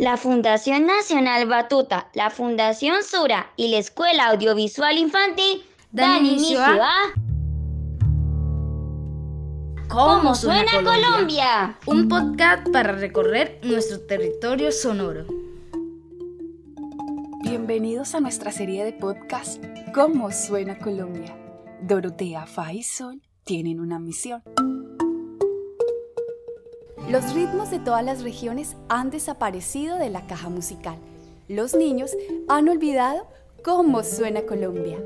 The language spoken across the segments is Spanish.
La Fundación Nacional Batuta, la Fundación Sura y la Escuela Audiovisual Infantil dan, inicio a... ¿Cómo suena Colombia? Un podcast para recorrer nuestro territorio sonoro. Bienvenidos a nuestra serie de podcast ¿Cómo suena Colombia? Dorotea, Fa y Sol tienen una misión. Los ritmos de todas las regiones han desaparecido de la caja musical. Los niños han olvidado cómo suena Colombia.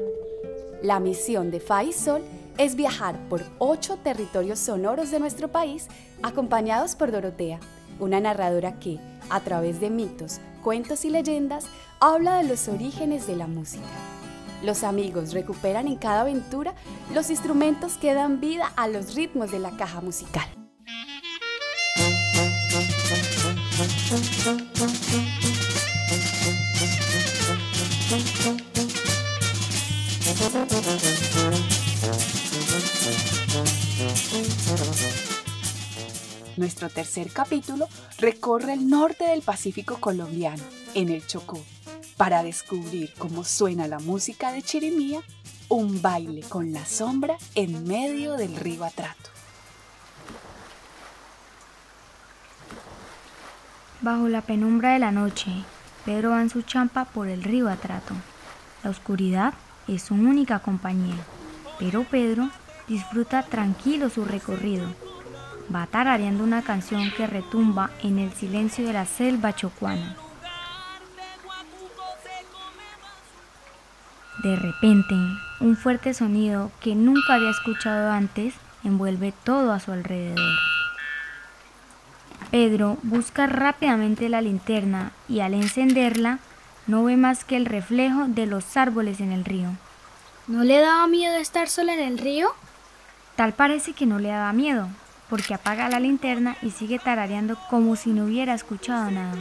La misión de Fa y Sol es viajar por ocho territorios sonoros de nuestro país acompañados por Dorotea, una narradora que, a través de mitos, cuentos y leyendas, habla de los orígenes de la música. Los amigos recuperan en cada aventura los instrumentos que dan vida a los ritmos de la caja musical. Nuestro tercer capítulo recorre el norte del Pacífico colombiano, en el Chocó, para descubrir cómo suena la música de Chirimía, un baile con la sombra en medio del río Atrato. Bajo la penumbra de la noche, Pedro va en su champa por el río Atrato. La oscuridad es su única compañía, pero Pedro disfruta tranquilo su recorrido va tarareando una canción que retumba en el silencio de la selva chocuana. De repente, un fuerte sonido que nunca había escuchado antes envuelve todo a su alrededor. Pedro busca rápidamente la linterna y al encenderla no ve más que el reflejo de los árboles en el río. ¿No le daba miedo estar sola en el río? Tal parece que no le daba miedo, porque apaga la linterna y sigue tarareando como si no hubiera escuchado nada.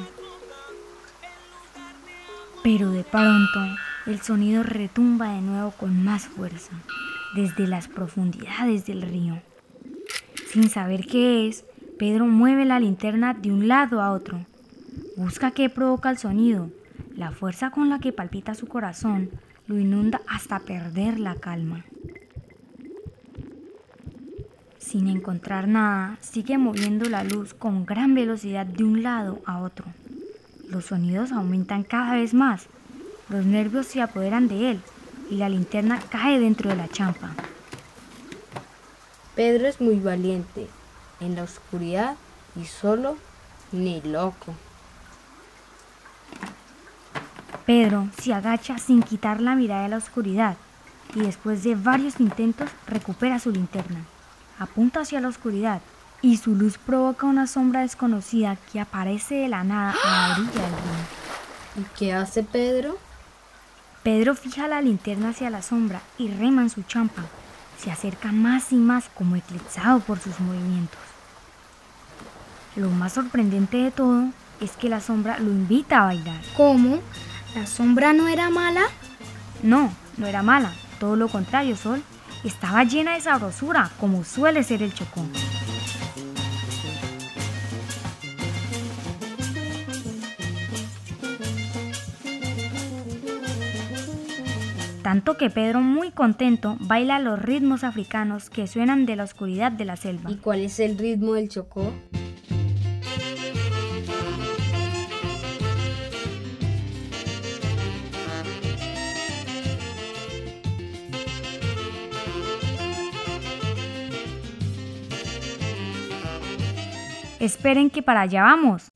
Pero de pronto el sonido retumba de nuevo con más fuerza, desde las profundidades del río. Sin saber qué es, Pedro mueve la linterna de un lado a otro. Busca qué provoca el sonido. La fuerza con la que palpita su corazón lo inunda hasta perder la calma. Sin encontrar nada, sigue moviendo la luz con gran velocidad de un lado a otro. Los sonidos aumentan cada vez más. Los nervios se apoderan de él y la linterna cae dentro de la champa. Pedro es muy valiente. En la oscuridad y solo, ni loco. Pedro se agacha sin quitar la mirada de la oscuridad y después de varios intentos recupera su linterna apunta hacia la oscuridad y su luz provoca una sombra desconocida que aparece de la nada a la orilla del río. ¿Y qué hace Pedro? Pedro fija la linterna hacia la sombra y rema en su champa. Se acerca más y más como eclipsado por sus movimientos. Lo más sorprendente de todo es que la sombra lo invita a bailar. ¿Cómo? ¿La sombra no era mala? No, no era mala. Todo lo contrario, Sol estaba llena de sabrosura, como suele ser el chocón. Tanto que Pedro, muy contento, baila los ritmos africanos que suenan de la oscuridad de la selva. ¿Y cuál es el ritmo del chocó? Esperen que para allá vamos.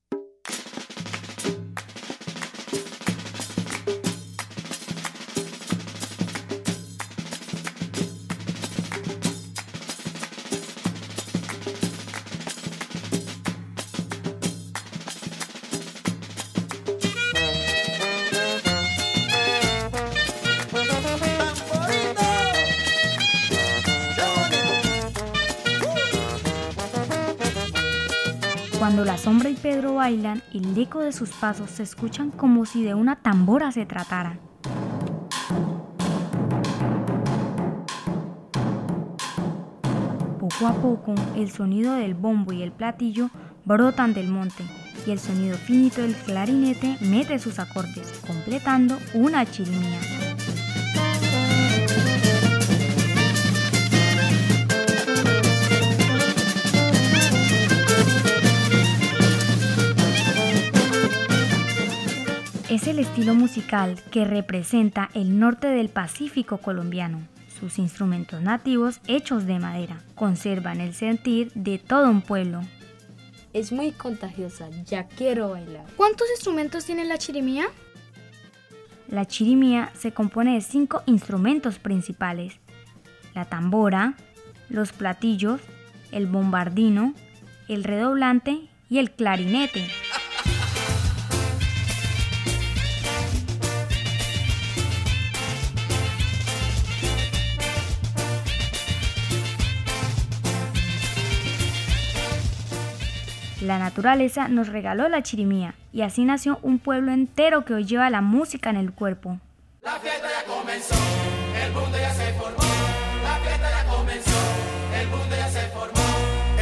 Cuando la sombra y Pedro bailan, el eco de sus pasos se escuchan como si de una tambora se tratara. Poco a poco, el sonido del bombo y el platillo brotan del monte y el sonido finito del clarinete mete sus acordes, completando una chirimía. Es el estilo musical que representa el norte del Pacífico colombiano. Sus instrumentos nativos, hechos de madera, conservan el sentir de todo un pueblo. Es muy contagiosa, ya quiero bailar. ¿Cuántos instrumentos tiene la chirimía? La chirimía se compone de cinco instrumentos principales. La tambora, los platillos, el bombardino, el redoblante y el clarinete. La naturaleza nos regaló la chirimía y así nació un pueblo entero que hoy lleva la música en el cuerpo. La fiesta ya comenzó, el mundo ya se formó. La fiesta ya comenzó, el mundo ya se formó.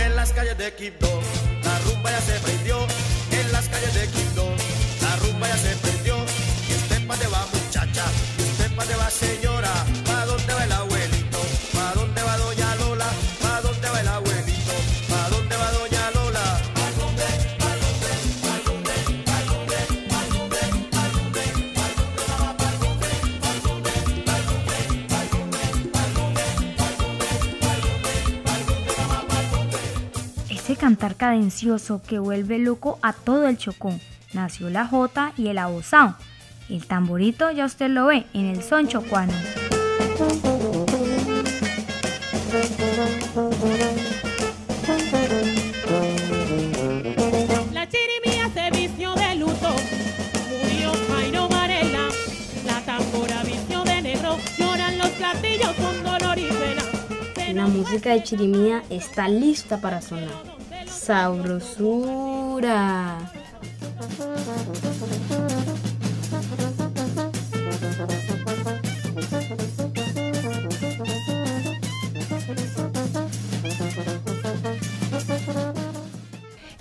En las calles de Quibdó, la rumba ya se prendió. En las calles de Quibdó, la rumba ya se prendió. Y usted pa' va muchacha, y usted pa' va señora. Cantar cadencioso que vuelve loco a todo el Chocó. Nació la jota y el abosao. El tamborito ya usted lo ve en el son chocuano. La chirimía se vistió de luto, murió Jairo Varela. La tambora vistió de negro, lloran los platillos con dolor y pena. La música de chirimía está lista para sonar. Sabrosura.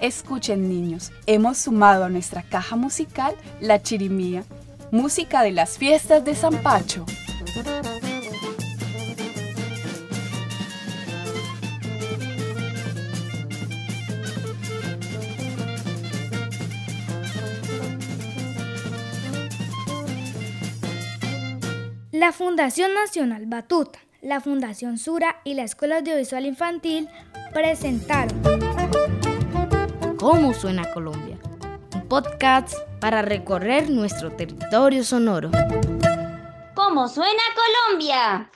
Escuchen niños, hemos sumado a nuestra caja musical la chirimía, música de las fiestas de San Pacho. La Fundación Nacional Batuta, la Fundación Sura y la Escuela Audiovisual Infantil presentaron ¿Cómo suena Colombia? Un podcast para recorrer nuestro territorio sonoro. ¿Cómo suena Colombia?